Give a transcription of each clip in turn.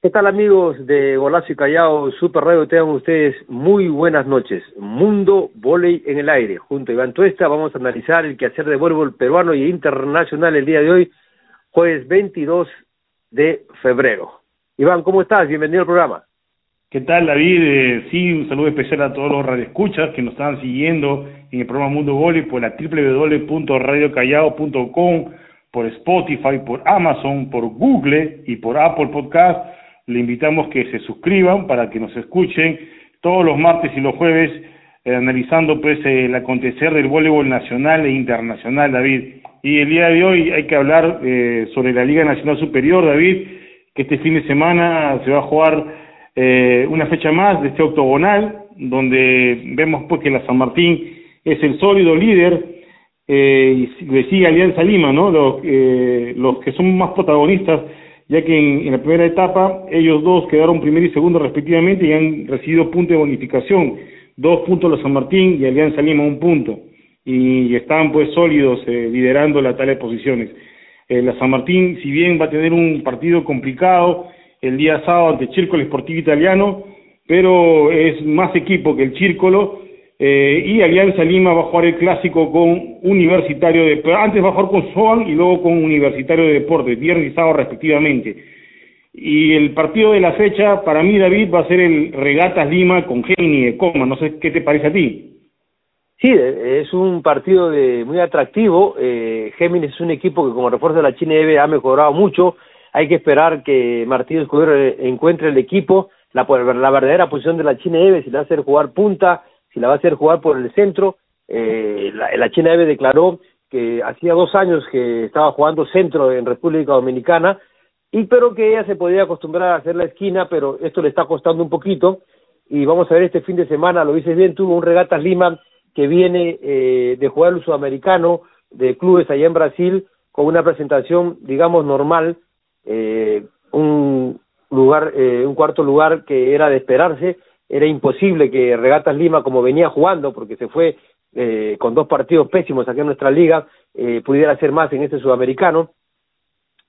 ¿Qué tal amigos de Golazo y Callao Super Radio? Tengan ustedes muy buenas noches. Mundo Voley en el aire. Junto a Iván Tuesta vamos a analizar el quehacer de voleibol peruano y internacional el día de hoy, jueves 22 de febrero. Iván, ¿cómo estás? Bienvenido al programa. ¿Qué tal, David? Eh, sí, un saludo especial a todos los radioescuchas que nos están siguiendo en el programa Mundo Voley por la www.radiocallao.com, por Spotify, por Amazon, por Google y por Apple Podcast le invitamos que se suscriban para que nos escuchen todos los martes y los jueves eh, analizando pues el acontecer del voleibol nacional e internacional, David. Y el día de hoy hay que hablar eh, sobre la Liga Nacional Superior, David, que este fin de semana se va a jugar eh, una fecha más de este octogonal, donde vemos pues que la San Martín es el sólido líder y le sigue Alianza Lima, ¿no? Los, los que son más protagonistas ya que en, la primera etapa ellos dos quedaron primero y segundo respectivamente y han recibido puntos de bonificación, dos puntos los San Martín y Alianza Lima un punto, y están pues sólidos eh, liderando la tabla de posiciones. Eh, la San Martín, si bien va a tener un partido complicado el día sábado ante Círculo Sportivo Italiano, pero es más equipo que el Círculo eh, y Alianza Lima va a jugar el clásico con Universitario de antes va a jugar con Soan y luego con Universitario de Deportes, viernes y sábado respectivamente. Y el partido de la fecha, para mí, David, va a ser el Regatas Lima con Gemini de Coma. No sé qué te parece a ti. Sí, es un partido de, muy atractivo. Eh, Géminis es un equipo que como refuerzo de la China ha mejorado mucho. Hay que esperar que Martín Escudero encuentre el equipo, la, la verdadera posición de la China si le hacer jugar punta, si la va a hacer jugar por el centro. Eh, la, China Eve declaró que hacía dos años que estaba jugando centro en República Dominicana, y pero que ella se podía acostumbrar a hacer la esquina, pero esto le está costando un poquito, y vamos a ver este fin de semana, lo dices bien, tuvo un Regatas Lima que viene eh, de jugar el sudamericano de clubes allá en Brasil, con una presentación, digamos, normal, eh, un lugar, eh, un cuarto lugar que era de esperarse, era imposible que Regatas Lima, como venía jugando, porque se fue eh, con dos partidos pésimos aquí en nuestra liga, eh, pudiera hacer más en este sudamericano.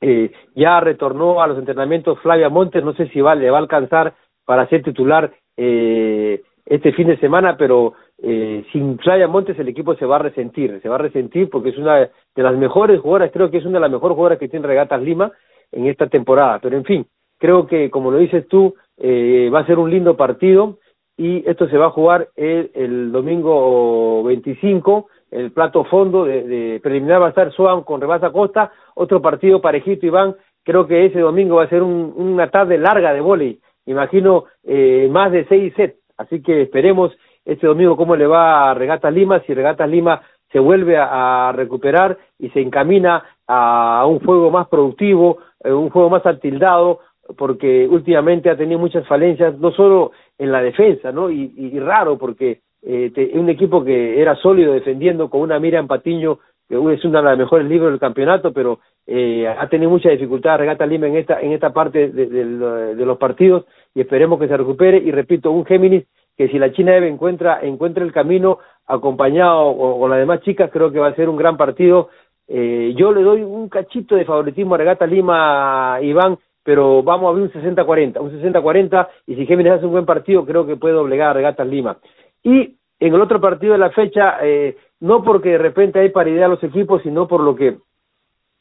Eh, ya retornó a los entrenamientos Flavia Montes, no sé si le va a alcanzar para ser titular eh, este fin de semana, pero eh, sin Flavia Montes el equipo se va a resentir, se va a resentir porque es una de las mejores jugadoras, creo que es una de las mejores jugadoras que tiene Regatas Lima en esta temporada, pero en fin, creo que como lo dices tú, eh, va a ser un lindo partido y esto se va a jugar el, el domingo 25, el plato fondo de, de preliminar va a estar Soan con Rebasa Costa, otro partido parejito Iván, creo que ese domingo va a ser un, una tarde larga de vóley, imagino eh, más de seis sets, así que esperemos este domingo cómo le va a Regatas Lima, si Regatas Lima se vuelve a, recuperar y se encamina a, un juego más productivo, eh, un juego más atildado, porque últimamente ha tenido muchas falencias, no solo en la defensa, ¿no? Y, raro, porque eh, es un equipo que era sólido defendiendo con una mira en Patiño, que es una de las mejores libros del campeonato, pero eh, ha tenido mucha dificultad Regata Lima en esta, en esta parte de, los partidos y esperemos que se recupere. Y repito, un Géminis que si la China Eve encuentra, encuentra el camino acompañado con las demás chicas, creo que va a ser un gran partido. Eh, yo le doy un cachito de favoritismo a Regata Lima, Iván, pero vamos a ver un 60-40, un 60-40, y si Géminis hace un buen partido, creo que puede obligar a Regatas Lima. Y en el otro partido de la fecha, eh, no porque de repente hay paridad a los equipos, sino por lo que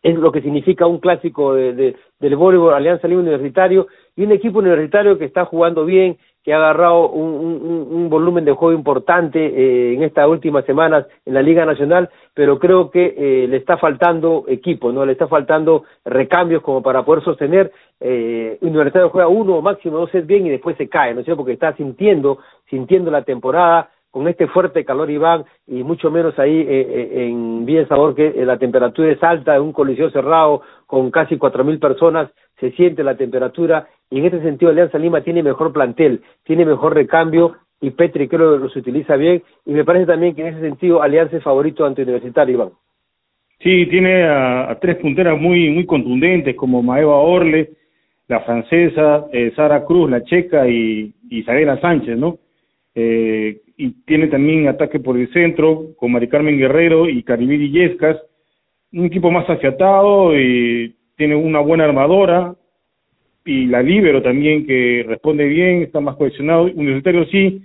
es lo que significa un clásico de, de, del voleibol Alianza Lima Universitario y un equipo universitario que está jugando bien, que ha agarrado un, volumen de juego importante eh, en estas últimas semanas en la Liga Nacional, pero creo que eh, le está faltando equipo, no le está faltando recambios como para poder sostener. Eh, Universitario juega uno o máximo dos sets bien y después se cae, ¿no es cierto? Porque está sintiendo, sintiendo la temporada con este fuerte calor Iván y mucho menos ahí eh, eh en bien sabor que la temperatura es alta en un coliseo cerrado con casi cuatro mil personas se siente la temperatura y en ese sentido Alianza Lima tiene mejor plantel, tiene mejor recambio y Petri creo que los utiliza bien y me parece también que en ese sentido Alianza es favorito ante Universitario, Iván. Sí, tiene a, a tres punteras muy muy contundentes como Maeva Orle, la francesa, eh, Sara Cruz, la checa y Isabela Sánchez, ¿no? Eh, y tiene también ataque por el centro con Mari Carmen Guerrero y Caribiri Yescas, un equipo más afiatado y tiene una buena armadora, y la Libero también, que responde bien, está más cohesionado. Universitario sí,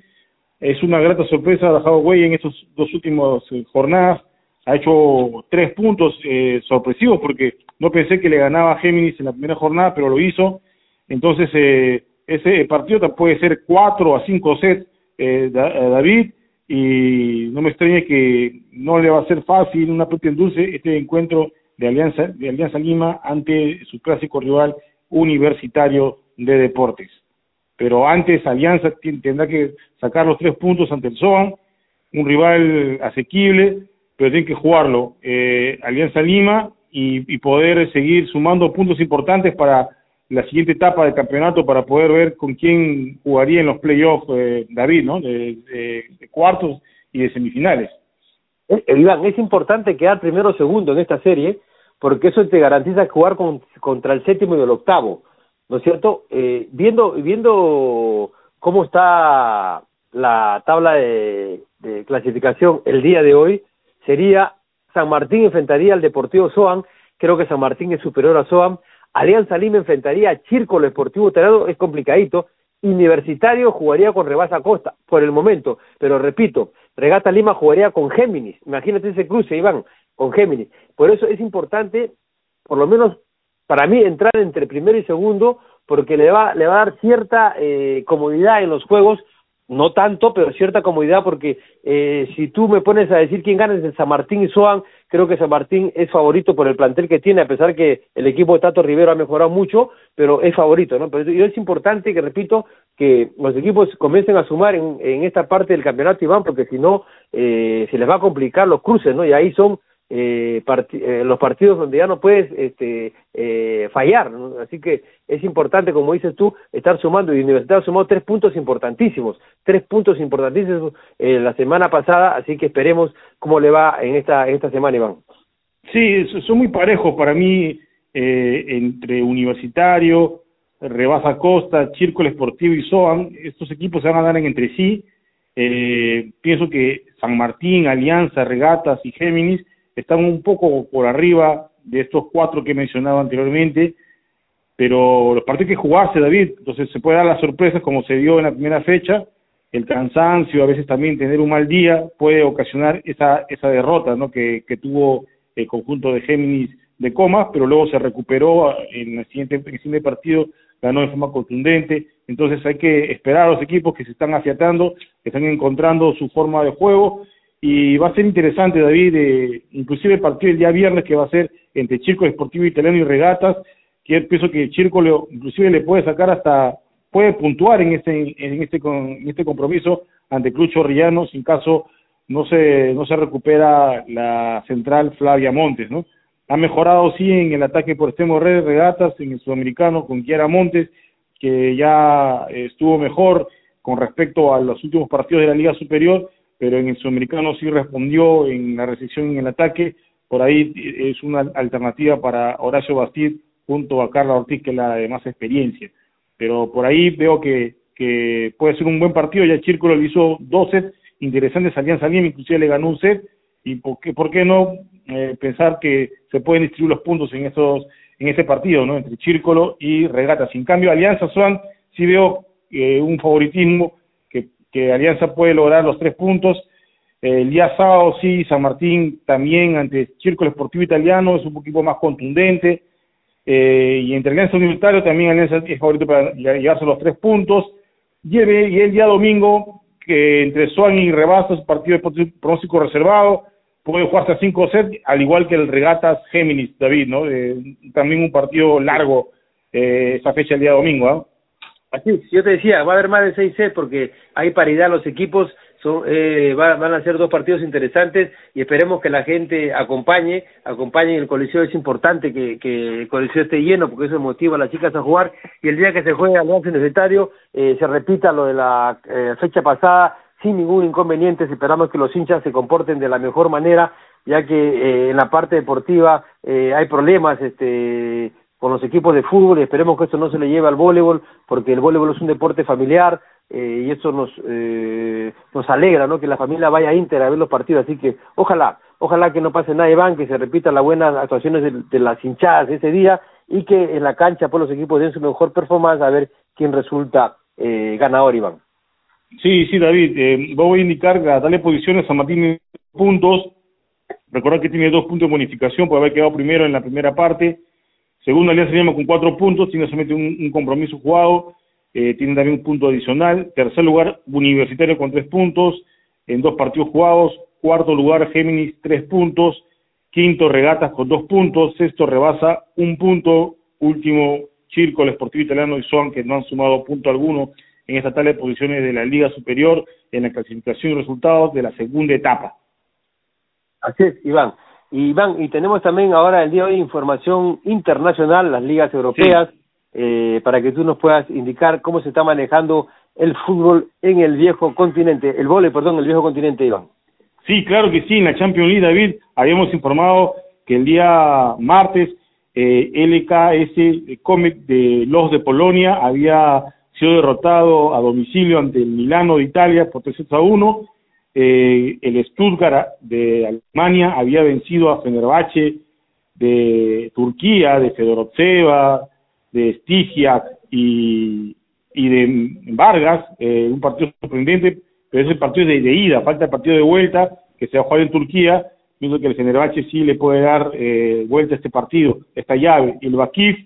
es una grata sorpresa, ha dejado huella en estos dos últimos eh, jornadas, ha hecho tres puntos eh, sorpresivos porque no pensé que le ganaba Géminis en la primera jornada, pero lo hizo. Entonces, eh, ese partido puede ser cuatro a cinco sets, eh, David, y no me extraña que no le va a ser fácil una propia dulce este encuentro de Alianza, de Alianza Lima ante su clásico rival universitario de deportes. Pero antes Alianza tendrá que sacar los tres puntos ante el SOAN, un rival asequible, pero tiene que jugarlo. Eh, Alianza Lima y, poder seguir sumando puntos importantes para la siguiente etapa del campeonato para poder ver con quién jugaría en los playoffs eh, David, ¿no? De, cuartos y de semifinales. Iván, es importante quedar primero o segundo en esta serie porque eso te garantiza jugar contra el séptimo y el octavo, ¿no es cierto? Eh, viendo, viendo cómo está la tabla de, clasificación el día de hoy, sería San Martín enfrentaría al Deportivo Soam, creo que San Martín es superior a Soam, Alianza Lima enfrentaría a Círculo Deportivo Terado, es complicadito, Universitario jugaría con Rebasa Costa, por el momento, pero repito, Regata Lima jugaría con Géminis, imagínate ese cruce, Iván, con Géminis, por eso es importante, por lo menos para mí, entrar entre primero y segundo, porque le va, le va a dar cierta eh, comodidad en los juegos no tanto, pero cierta comodidad porque eh, si tú me pones a decir quién gana es San Martín y Soan, creo que San Martín es favorito por el plantel que tiene, a pesar que el equipo de Tato Rivero ha mejorado mucho, pero es favorito, ¿no? Pero es importante que, repito, que los equipos comiencen a sumar en, en esta parte del campeonato, Iván, porque si no, eh, se les va a complicar los cruces, ¿no? Y ahí son eh, eh, los partidos donde ya no puedes este, eh, fallar. Así que es importante, como dices tú, estar sumando. Y Universidad ha sumado tres puntos importantísimos, tres puntos importantísimos eh, la semana pasada, así que esperemos cómo le va en esta, en esta semana, Iván. Sí, son muy parejos para mí eh, entre Universitario, Rebasa Costa, Círculo Esportivo y SOAN. Estos equipos se van a dar entre sí. Pienso que San Martín, Alianza, Regatas y Géminis están un poco por arriba de estos cuatro que he mencionado anteriormente, pero los partidos que jugarse, David, entonces se puede dar las sorpresas como se dio en la primera fecha, el cansancio, a veces también tener un mal día puede ocasionar esa, esa derrota ¿no? que, que tuvo el conjunto de Géminis de Comas, pero luego se recuperó en el siguiente, en el siguiente partido, ganó de forma contundente, entonces hay que esperar a los equipos que se están afiatando, que están encontrando su forma de juego, y va a ser interesante, David, eh, inclusive el partido el día viernes que va a ser entre Círculo Esportivo Italiano y Regatas, que pienso que el Círculo inclusive le puede sacar hasta, puede puntuar en este, en este, en este compromiso ante Cruz Chorrillano, sin caso no se, no se recupera la central Flavia Montes, ¿no? Ha mejorado sí en el ataque por extremo red regatas en el sudamericano con Kiara Montes, que ya estuvo mejor con respecto a los últimos partidos de la Liga Superior, pero en el sudamericano sí respondió en la recepción y en el ataque. Por ahí es una alternativa para Horacio Bastid junto a Carla Ortiz, que es la de más experiencia. Pero por ahí veo que, que puede ser un buen partido. Ya el Círculo le hizo dos sets interesantes Alianza Lima, inclusive le ganó un set. ¿Y por qué, por qué no eh, pensar que se pueden distribuir los puntos en estos en ese partido, ¿no? Entre Círculo y Regatas. En cambio, Alianza Swan sí veo eh, un favoritismo que Alianza puede lograr los tres puntos. El día sábado sí, San Martín también ante Círculo Esportivo Italiano es un poquito más contundente. Eh, y entre Alianza Universitario también Alianza es favorito para llegarse a los tres puntos. Y el, día domingo, que entre Swan y Rebastos, partido de pronóstico reservado, puede jugarse a cinco sets, al igual que el Regatas Géminis, David, ¿no? también un partido largo eh, esa fecha el día domingo, ¿ah? Así, yo te decía, va a haber más de seis sets porque hay paridad, los equipos son, eh, van a ser dos partidos interesantes y esperemos que la gente acompañe, acompañe el coliseo, es importante que, que el coliseo esté lleno porque eso motiva a las chicas a jugar y el día que se juegue al Universitario eh, se repita lo de la eh, fecha pasada sin ningún inconveniente, esperamos que los hinchas se comporten de la mejor manera ya que eh, en la parte deportiva eh, hay problemas este con los equipos de fútbol y esperemos que esto no se le lleve al voleibol porque el voleibol es un deporte familiar eh, y eso nos eh, nos alegra no que la familia vaya íntegra a ver los partidos así que ojalá ojalá que no pase nada Iván que se repitan las buenas actuaciones de, las hinchadas ese día y que en la cancha pues, los equipos den su mejor performance a ver quién resulta eh, ganador, Iván. Sí, sí, David, eh, voy a indicar a darle posiciones a Martín puntos. Recordar que tiene dos puntos de bonificación por haber quedado primero en la primera parte. Segundo, Alianza Lima con cuatro puntos, tiene solamente un, un compromiso jugado, eh, tiene también un punto adicional. Tercer lugar, Universitario con tres puntos en dos partidos jugados. Cuarto lugar, Géminis, tres puntos. Quinto, Regatas con dos puntos. Sexto, Rebasa, un punto. Último, Circo, el Sportivo Italiano y Son, que no han sumado punto alguno en esta tabla de posiciones de la Liga Superior en la clasificación y resultados de la segunda etapa. Así es, Iván. Iván, y tenemos también ahora el día de hoy información internacional, las ligas europeas, eh, para que tú nos puedas indicar cómo se está manejando el fútbol en el viejo continente, el vole, perdón, el viejo continente, Iván. Sí, claro que sí, en la Champions League, David, habíamos informado que el día martes eh, LKS Comic de los de Polonia había sido derrotado a domicilio ante el Milano de Italia por 3 a 1. Eh, el Stuttgart de Alemania había vencido a Fenerbahce de Turquía, de Fedorovseva, de Stigia y, de Vargas, eh, un partido sorprendente, pero ese partido es de, ida, falta el partido de vuelta que se va a jugar en Turquía, pienso que el Fenerbahce sí le puede dar eh, vuelta a este partido, esta llave. El Bakif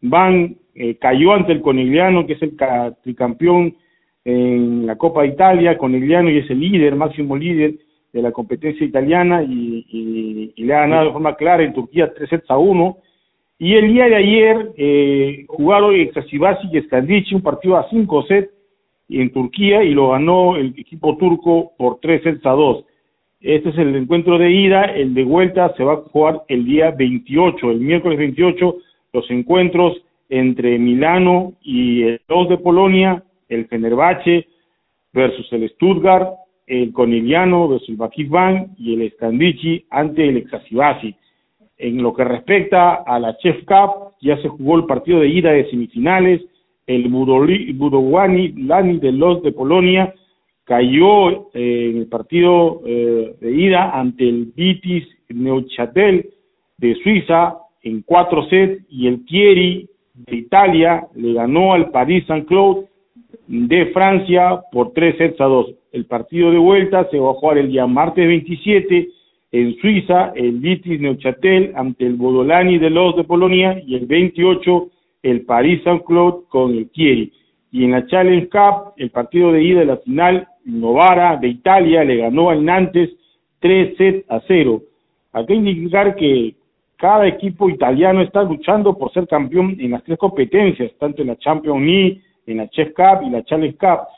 van eh, cayó ante el Conigliano, que es el tricampeón en la Copa de Italia, Conigliano y es el líder, máximo líder de la competencia italiana y, le ha ganado de forma clara en Turquía 3 sets a 1. Y el día de ayer eh, jugaron Exasibasi y Skandici un partido a 5 sets en Turquía y lo ganó el equipo turco por 3 sets a 2. Este es el encuentro de ida, el de vuelta se va a jugar el día 28, el miércoles 28, los encuentros entre Milano y el 2 de Polonia, el Fenerbahce versus el Stuttgart, el Conigliano versus el Bakif y el Scandici ante el Exasibasi. En lo que respecta a la Chef Cup, ya se jugó el partido de ida de semifinales, el Budowani Lani de los de Polonia cayó eh, en el partido eh, de ida ante el Vitis Neuchâtel de Suiza en cuatro sets y el Thierry de Italia le ganó al Paris Saint-Claude de Francia por tres sets a dos. El partido de vuelta se va a jugar el día martes 27 en Suiza, el Vitis Neuchâtel ante el Bodolani de los de Polonia y el 28 el Paris Saint-Claude con el Chieri. Y en la Challenge Cup, el partido de ida de la final, Novara de Italia le ganó al Nantes tres sets a cero. Hay que indicar que cada equipo italiano está luchando por ser campeón en las tres competencias, tanto en la Champions League, en la Chef Cup y la Challenge Cup.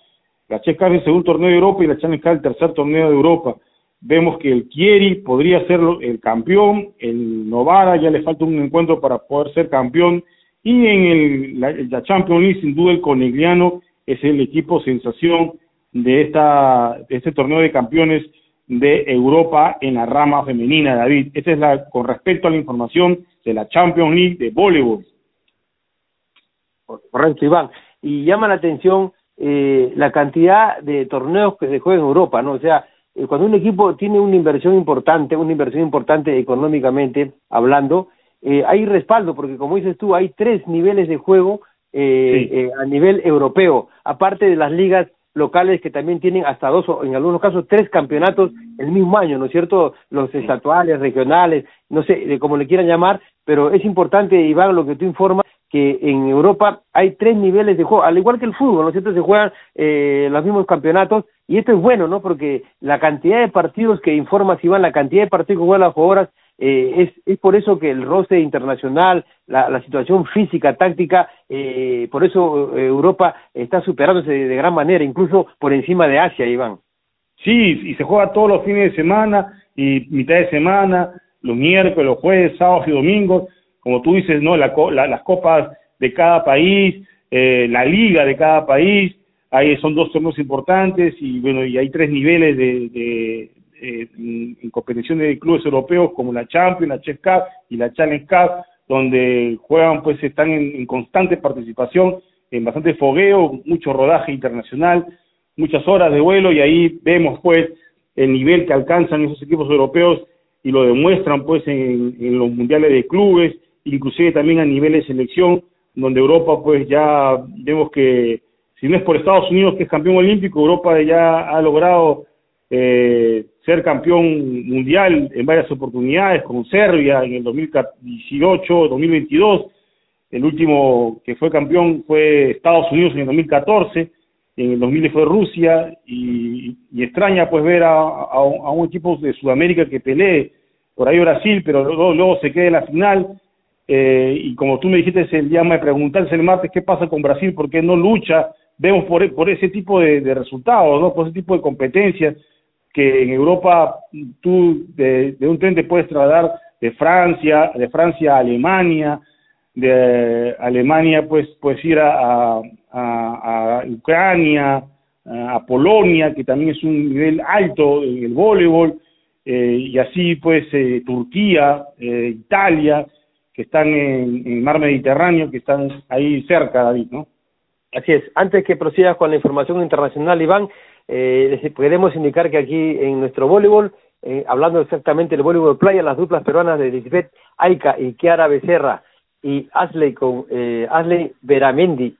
La Chef Cup es el segundo torneo de Europa y la Challenge Cup el tercer torneo de Europa. Vemos que el Chieri podría ser el campeón, el Novara ya le falta un encuentro para poder ser campeón y en el, la, la Champions League sin duda el Conegliano es el equipo sensación de esta de este torneo de campeones de Europa en la rama femenina, David. Esta es la con respecto a la información de la Champions League de voleibol. Correcto, Iván. Y llama la atención eh, la cantidad de torneos que se juegan en Europa, ¿no? O sea, eh, cuando un equipo tiene una inversión importante, una inversión importante económicamente hablando, eh, hay respaldo, porque como dices tú, hay tres niveles de juego eh, eh, a nivel europeo, aparte de las ligas locales que también tienen hasta dos o en algunos casos tres campeonatos el mismo año, ¿no es cierto? Los estatuales, regionales, no sé, de como le quieran llamar, pero es importante, Iván, lo que tú informas, que en Europa hay tres niveles de juego, al igual que el fútbol, ¿no es cierto? Se juegan eh, los mismos campeonatos y esto es bueno, ¿no? Porque la cantidad de partidos que informas, Iván, la cantidad de partidos que juegan las jugadoras eh, es, es por eso que el roce internacional, la, la situación física, táctica, eh, por eso eh, Europa está superándose de, gran manera, incluso por encima de Asia, Iván. Sí, y se juega todos los fines de semana y mitad de semana, los miércoles, los jueves, sábados y domingos, como tú dices, ¿no? La, la, las copas de cada país, eh, la liga de cada país, ahí son dos torneos importantes y bueno, y hay tres niveles de, de, eh, en competiciones de clubes europeos como la Champions, la Chess Cup y la Challenge Cup, donde juegan, pues están en, constante participación, en bastante fogueo, mucho rodaje internacional, muchas horas de vuelo y ahí vemos pues el nivel que alcanzan esos equipos europeos y lo demuestran pues en los mundiales de clubes inclusive también a nivel de selección, donde Europa pues ya vemos que si no es por Estados Unidos que es campeón olímpico, Europa ya ha logrado eh, ser campeón mundial en varias oportunidades, con Serbia en el 2018, 2022, el último que fue campeón fue Estados Unidos en el 2014, en el 2000 fue Rusia, y, extraña pues ver a, un equipo de Sudamérica que pelee, por ahí Brasil, pero luego, se quede en la final, eh, y como tú me dijiste el día me preguntarse el martes qué pasa con Brasil, por qué no lucha, vemos por, por ese tipo de, resultados, ¿no? por ese tipo de competencias, que en Europa tú de, un tren te puedes trasladar de Francia, de Francia a Alemania, de Alemania pues puedes ir a, a, Ucrania, a Polonia, que también es un nivel alto en el voleibol, eh, y así pues eh, Turquía, eh, Italia, que están en, en, mar Mediterráneo, que están ahí cerca, David, ¿no? Así es. Antes que prosigas con la información internacional, Iván, eh, les queremos indicar que aquí en nuestro voleibol, eh, hablando exactamente del voleibol playa, las duplas peruanas de Lisbeth Aika y Kiara Becerra y Asley con eh, Asley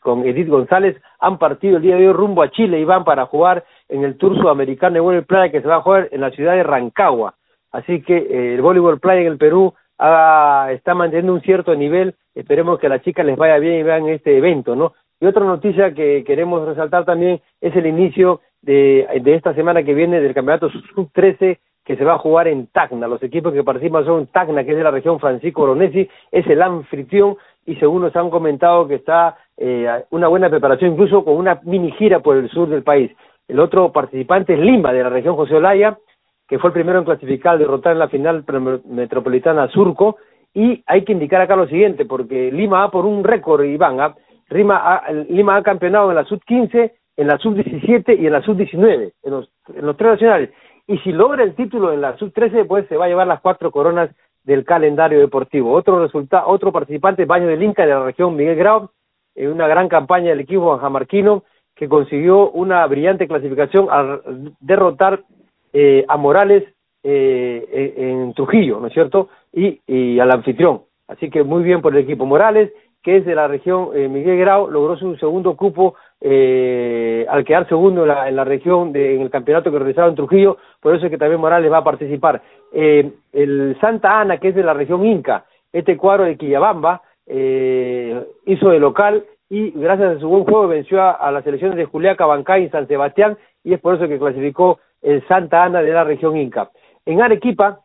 con Edith González han partido el día de hoy rumbo a Chile y van para jugar en el Tour Sudamericano de Voleibol Playa que se va a jugar en la ciudad de Rancagua. Así que eh, el voleibol playa en el Perú está manteniendo un cierto nivel. Esperemos que a las chicas les vaya bien y vean este evento, ¿no? Y otra noticia que queremos resaltar también es el inicio de, de esta semana que viene del campeonato sub-13 que se va a jugar en Tacna. Los equipos que participan son Tacna, que es de la región Francisco Oronesi, es el anfitrión y según nos han comentado que está eh, una buena preparación, incluso con una mini gira por el sur del país. El otro participante es Lima, de la región José Olaya, que fue el primero en clasificar, derrotar en la final metropolitana a Surco. Y hay que indicar acá lo siguiente, porque Lima va por un récord, Iván, ¿ah? Lima ha, Lima ha campeonado en la sub-15, en la sub-17 y en la sub-19, en los, en los tres nacionales. Y si logra el título en la sub-13, pues se va a llevar las cuatro coronas del calendario deportivo. Otro resultado, otro participante, Baño del Inca de la región Miguel Grau, en una gran campaña del equipo banjamarquino que consiguió una brillante clasificación al derrotar eh, a Morales eh, en Trujillo, ¿no es cierto? Y, y al anfitrión. Así que muy bien por el equipo Morales que es de la región eh, Miguel Grau, logró su segundo cupo eh, al quedar segundo en la, en la región, de, en el campeonato que realizaba en Trujillo, por eso es que también Morales va a participar. Eh, el Santa Ana, que es de la región Inca, este cuadro de Quillabamba, eh, hizo de local y gracias a su buen juego venció a, las selecciones de Juliaca, Bancay y San Sebastián y es por eso que clasificó el Santa Ana de la región Inca. En Arequipa,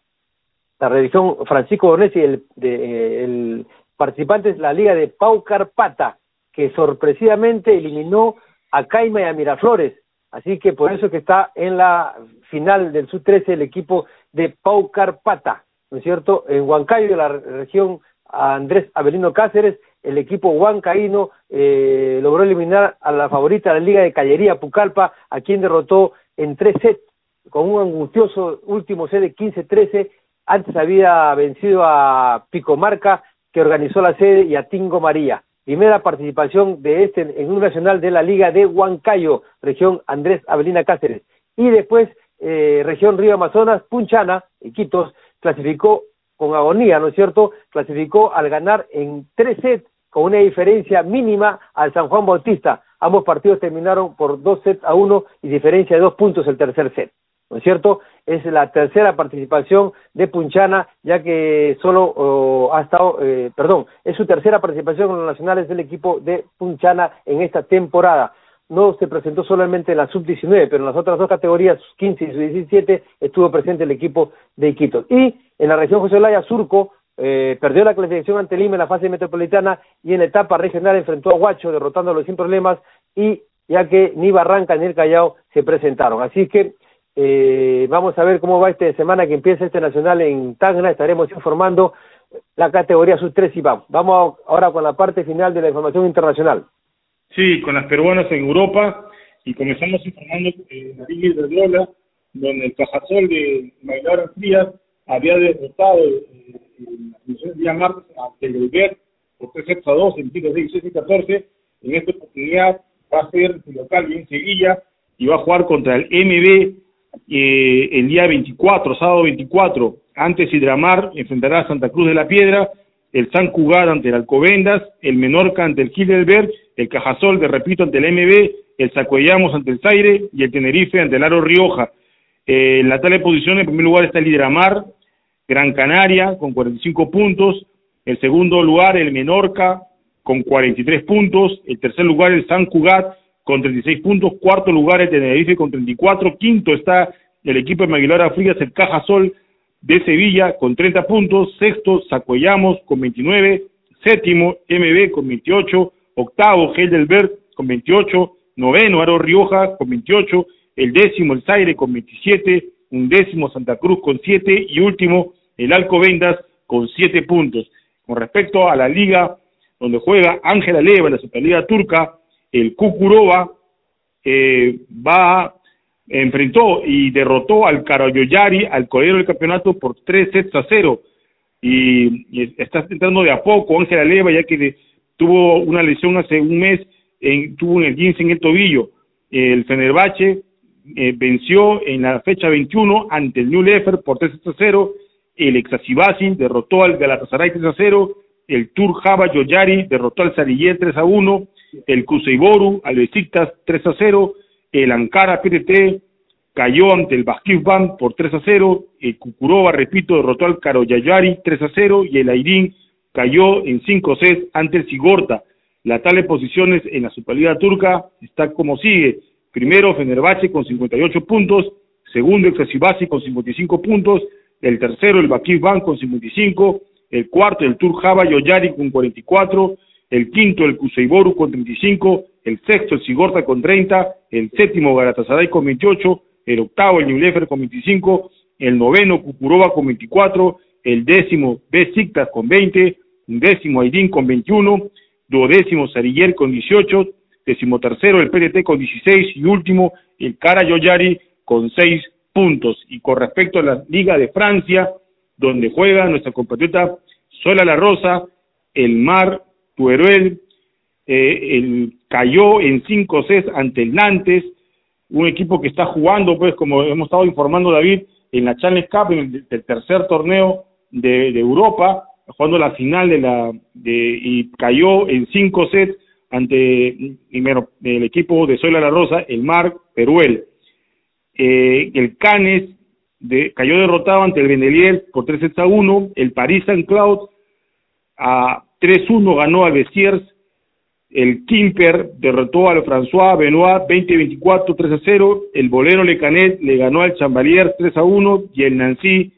la región Francisco Bornesi, el, de, el participantes la liga de Pau Carpata, que sorpresivamente eliminó a Caima y a Miraflores. Así que por eso que está en la final del Sub-13 el equipo de Pau Carpata, ¿no es cierto? En Huancayo, la región Andrés Avelino Cáceres, el equipo huancaíno eh, logró eliminar a la favorita de la Liga de Callería, Pucallpa, a quien derrotó en tres sets, con un angustioso último set de 15-13. Antes había vencido a Picomarca que organizó la sede y a Tingo María. Primera participación de este en un nacional de la Liga de Huancayo, región Andrés Avelina Cáceres. Y después, eh, región Río Amazonas, Punchana, Iquitos, clasificó con agonía, ¿no es cierto? Clasificó al ganar en tres sets con una diferencia mínima al San Juan Bautista. Ambos partidos terminaron por dos sets a uno y diferencia de dos puntos el tercer set. ¿no es cierto? Es la tercera participación de Punchana, ya que solo ha estado, eh, perdón, es su tercera participación en los nacionales del equipo de Punchana en esta temporada. No se presentó solamente en la sub-19, pero en las otras dos categorías, 15 y sub-17, estuvo presente el equipo de Iquitos. Y en la región José Olaya, Surco, eh, perdió la clasificación ante Lima en la fase metropolitana y en etapa regional enfrentó a Huacho derrotándolo sin problemas y ya que ni Barranca ni el Callao se presentaron. Así que eh, vamos a ver cómo va esta semana que empieza este nacional en Tacna. Estaremos informando la categoría sub-3 y vamos. Vamos ahora con la parte final de la información internacional. Sí, con las peruanas en Europa y comenzamos informando la Liga de Lola, donde el Cajasol de Maylara Frías había derrotado eh, el día martes a Teleuber por 3 sets a 2 en tiros de 16 y 14. En esta oportunidad va a ser su local en Sevilla y va a jugar contra el MB eh, el día 24, sábado 24, antes Hidramar enfrentará a Santa Cruz de la Piedra el San Cugat ante el Alcobendas, el Menorca ante el Heidelberg, el Cajasol, de repito, ante el MB, el Sacuellamos ante el Zaire y el Tenerife ante el Aro Rioja. Eh, en la tabla de posiciones, en primer lugar está el Hidramar, Gran Canaria con 45 puntos, el segundo lugar el Menorca con 43 puntos, el tercer lugar el San Cugat con 36 puntos, cuarto lugar el Tenerife con 34, quinto está el equipo de Maguilar Frías, el Cajasol de Sevilla con 30 puntos, sexto Sacuellamos con 29, séptimo MB con 28, octavo Heidelberg con 28, noveno Aro Rioja con 28, el décimo el Zaire con 27, un décimo Santa Cruz con 7 y último el Alcobendas con 7 puntos. Con respecto a la liga donde juega Ángela Leva, la Superliga Turca, el Kukurova eh, va enfrentó y derrotó al Karayoyari, al coreano del campeonato, por tres sets a cero. Y, está entrando de a poco Ángela Leva, ya que tuvo una lesión hace un mes, en, tuvo un esguince en el tobillo. El Fenerbahce eh, venció en la fecha 21 ante el New Lefer por 3 a 0. El Exasibasin derrotó al Galatasaray 3 a 0. El Tur Java Yoyari derrotó al Sariller 3 a 1. El Kuseiboru al Besiktas 3 a 0 el Ankara PTT cayó ante el Band por 3 a 0, el Kukurova, repito, derrotó al Karoyayari 3 a 0 y el Airin cayó en 5 sets ante el Sigorta. La tal de posiciones en la Superliga Turca está como sigue. Primero, Fenerbahce con 58 puntos. Segundo, Exasibasi con 55 puntos. El tercero, el Band con 55. El cuarto, el Tur Java Yoyari con 44. El quinto, el Kuseiboru con 35 el sexto el Sigorta con 30, el séptimo Galatasaray con 28, el octavo el Newlefer con 25, el noveno Kukurova con 24, el décimo Besiktas con 20, un décimo Aydin con 21, duodécimo Sariller con 18, tercero el PDT con 16 y último el Yoyari con 6 puntos. Y con respecto a la Liga de Francia, donde juega nuestra compatriota Sola La Rosa, el Mar, Tueruel, eh, el, cayó en 5 6 ante el Nantes, un equipo que está jugando, pues, como hemos estado informando David, en la Challenge Cup, en el, tercer torneo de, Europa, jugando la final de la, de, y cayó en 5 sets ante primero el equipo de Sola La Rosa, el Mar Peruel. Eh, el Canes de, cayó derrotado ante el Benelier por 3 sets a 1, el Paris Saint-Cloud a 3-1 ganó al Besiers, el Kimper derrotó al François Benoit 20-24, 3 a 0. El Bolero Lecanet le ganó al Chambalier 3 a 1 y el Nancy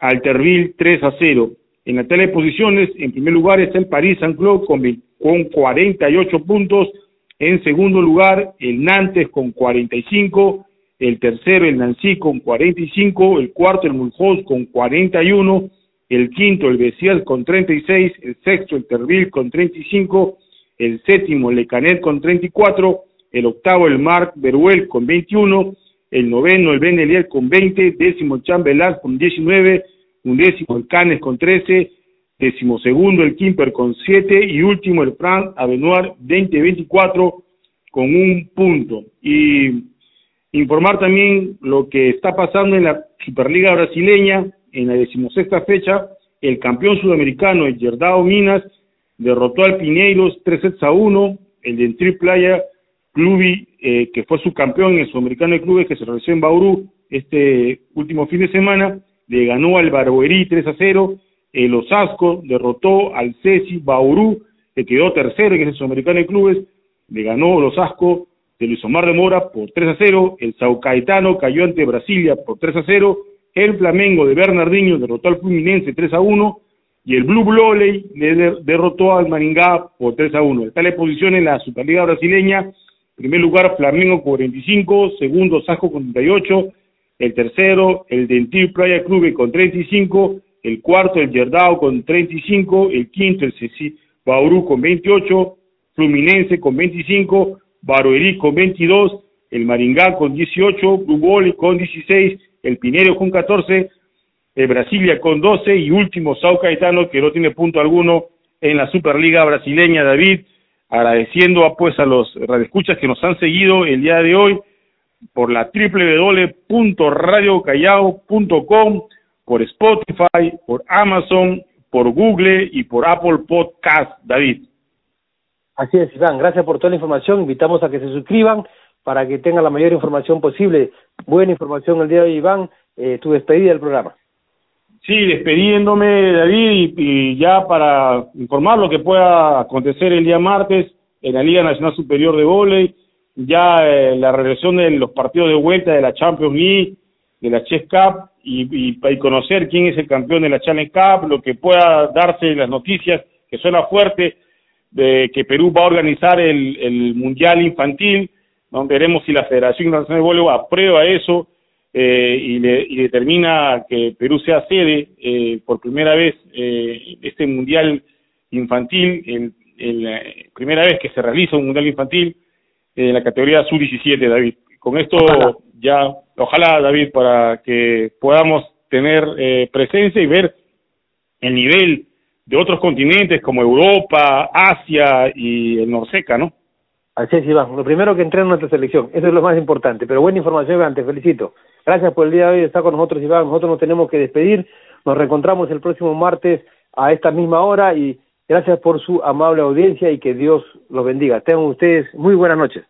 al Terville 3 a 0. En la tele de posiciones, en primer lugar está el Paris Saint-Cloud con, con 48 puntos. En segundo lugar, el Nantes con 45. El tercero, el Nancy con 45. El cuarto, el Mulhouse con 41. El quinto, el Bessier con 36. El sexto, el Terville con 35 el séptimo el Lecanet con 34, el octavo el Marc Beruel con 21, el noveno el Ben con 20, décimo el Chambelán con 19, undécimo el Canes con 13, décimo segundo el Kimper con 7 y último el Frank Avenoir 20-24 con un punto. Y informar también lo que está pasando en la Superliga brasileña en la decimosexta fecha, el campeón sudamericano, el Gerdao Minas, derrotó al Pineiros 3 sets a 1, el de Tri Playa Clubi, eh, que fue subcampeón en el Sudamericano de Clubes que se realizó en Bauru este último fin de semana, le ganó al Barboerí 3 a 0, el Osasco derrotó al Ceci Bauru, que quedó tercero en ese Sudamericano de Clubes, le ganó el Osasco de Luis Omar de Mora por 3 a 0, el Sao Caetano cayó ante Brasilia por 3 a 0, el Flamengo de Bernardinho derrotó al Fluminense 3 a 1, y el Blue le derrotó al Maringá por 3 a 1. Está la posición en la Superliga brasileña. Primer lugar, Flamengo con 45, segundo, Sajo con 38, el tercero, el Dentil Playa Club con 35, el cuarto, el Yerdao con 35, el quinto, el Ceci Bauru con 28, Fluminense con 25, Baruerí con 22, el Maringá con 18, Blue Bloley con 16, el Pinero con 14, el Brasilia con 12 y último Sao Caetano que no tiene punto alguno en la Superliga brasileña, David, agradeciendo a, pues a los radioescuchas que nos han seguido el día de hoy por la www.radiocallao.com, por Spotify, por Amazon, por Google y por Apple Podcast, David. Así es, Iván. Gracias por toda la información. Invitamos a que se suscriban para que tengan la mayor información posible. Buena información el día de hoy, Iván. Eh, tu despedida del programa. Sí, despidiéndome, David, y, ya para informar lo que pueda acontecer el día martes en la Liga Nacional Superior de Voley, ya eh, la regresión de los partidos de vuelta de la Champions League, de la Chess Cup, y, y, conocer quién es el campeón de la Challenge Cup, lo que pueda darse las noticias, que suena fuerte, de que Perú va a organizar el, el Mundial Infantil, ¿no? veremos si la Federación Internacional de Voleibol aprueba eso eh, y, le, y, determina que Perú sea sede eh, por primera vez eh, este Mundial Infantil, el, el, eh, primera vez que se realiza un Mundial Infantil en la categoría sub-17, David. Con esto ya, ojalá, David, para que podamos tener eh, presencia y ver el nivel de otros continentes como Europa, Asia y el Norseca, ¿no? Así es, Iván. Lo primero que entrena nuestra selección, eso es lo más importante. Pero buena información, Iván, te felicito. Gracias por el día de hoy estar con nosotros, Iván. Nosotros nos tenemos que despedir. Nos reencontramos el próximo martes a esta misma hora y gracias por su amable audiencia y que Dios los bendiga. Tengan ustedes muy buenas noches.